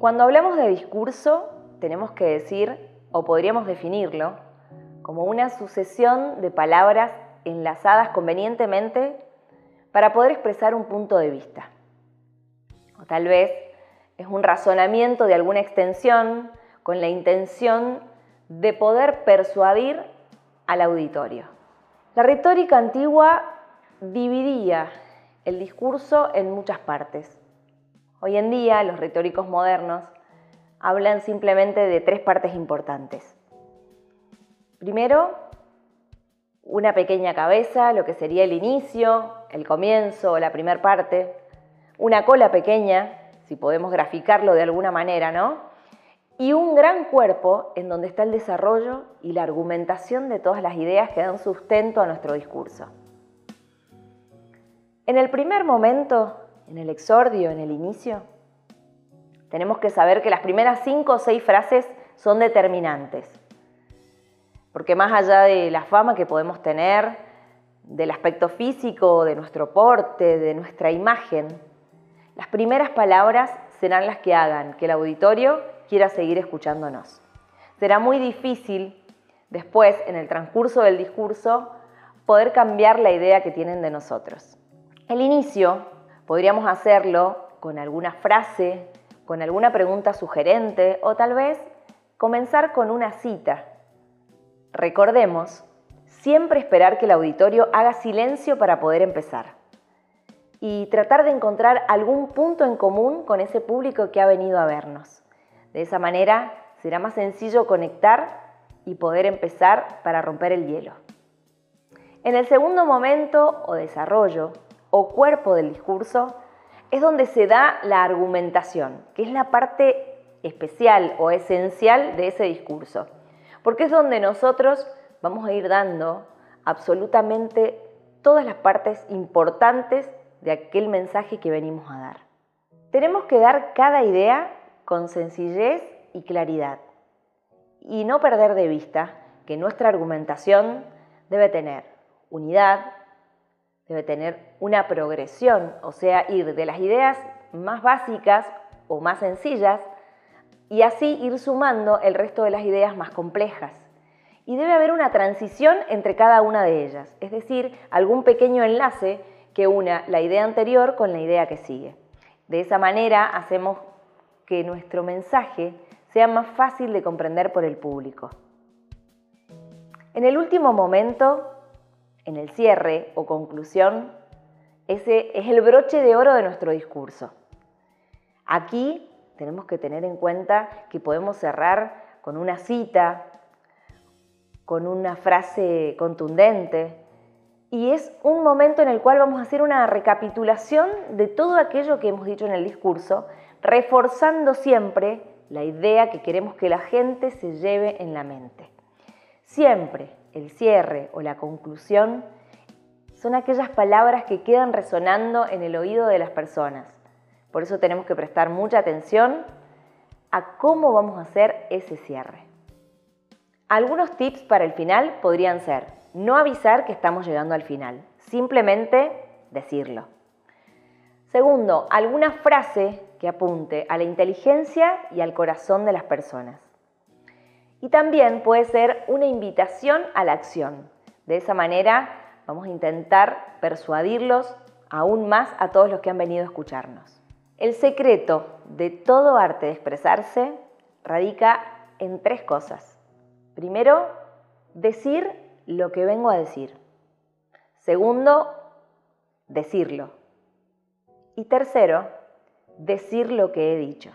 Cuando hablamos de discurso, tenemos que decir, o podríamos definirlo, como una sucesión de palabras enlazadas convenientemente para poder expresar un punto de vista. O tal vez es un razonamiento de alguna extensión con la intención de poder persuadir al auditorio. La retórica antigua dividía el discurso en muchas partes. Hoy en día los retóricos modernos hablan simplemente de tres partes importantes. Primero, una pequeña cabeza, lo que sería el inicio, el comienzo, la primera parte, una cola pequeña, si podemos graficarlo de alguna manera, ¿no? Y un gran cuerpo en donde está el desarrollo y la argumentación de todas las ideas que dan sustento a nuestro discurso. En el primer momento en el exordio, en el inicio, tenemos que saber que las primeras cinco o seis frases son determinantes. Porque más allá de la fama que podemos tener, del aspecto físico, de nuestro porte, de nuestra imagen, las primeras palabras serán las que hagan que el auditorio quiera seguir escuchándonos. Será muy difícil después, en el transcurso del discurso, poder cambiar la idea que tienen de nosotros. El inicio Podríamos hacerlo con alguna frase, con alguna pregunta sugerente o tal vez comenzar con una cita. Recordemos, siempre esperar que el auditorio haga silencio para poder empezar y tratar de encontrar algún punto en común con ese público que ha venido a vernos. De esa manera será más sencillo conectar y poder empezar para romper el hielo. En el segundo momento o desarrollo, o cuerpo del discurso es donde se da la argumentación, que es la parte especial o esencial de ese discurso, porque es donde nosotros vamos a ir dando absolutamente todas las partes importantes de aquel mensaje que venimos a dar. Tenemos que dar cada idea con sencillez y claridad y no perder de vista que nuestra argumentación debe tener unidad, debe tener una progresión, o sea, ir de las ideas más básicas o más sencillas y así ir sumando el resto de las ideas más complejas. Y debe haber una transición entre cada una de ellas, es decir, algún pequeño enlace que una la idea anterior con la idea que sigue. De esa manera hacemos que nuestro mensaje sea más fácil de comprender por el público. En el último momento en el cierre o conclusión, ese es el broche de oro de nuestro discurso. Aquí tenemos que tener en cuenta que podemos cerrar con una cita, con una frase contundente, y es un momento en el cual vamos a hacer una recapitulación de todo aquello que hemos dicho en el discurso, reforzando siempre la idea que queremos que la gente se lleve en la mente. Siempre el cierre o la conclusión son aquellas palabras que quedan resonando en el oído de las personas. Por eso tenemos que prestar mucha atención a cómo vamos a hacer ese cierre. Algunos tips para el final podrían ser no avisar que estamos llegando al final, simplemente decirlo. Segundo, alguna frase que apunte a la inteligencia y al corazón de las personas. Y también puede ser una invitación a la acción. De esa manera vamos a intentar persuadirlos aún más a todos los que han venido a escucharnos. El secreto de todo arte de expresarse radica en tres cosas. Primero, decir lo que vengo a decir. Segundo, decirlo. Y tercero, decir lo que he dicho.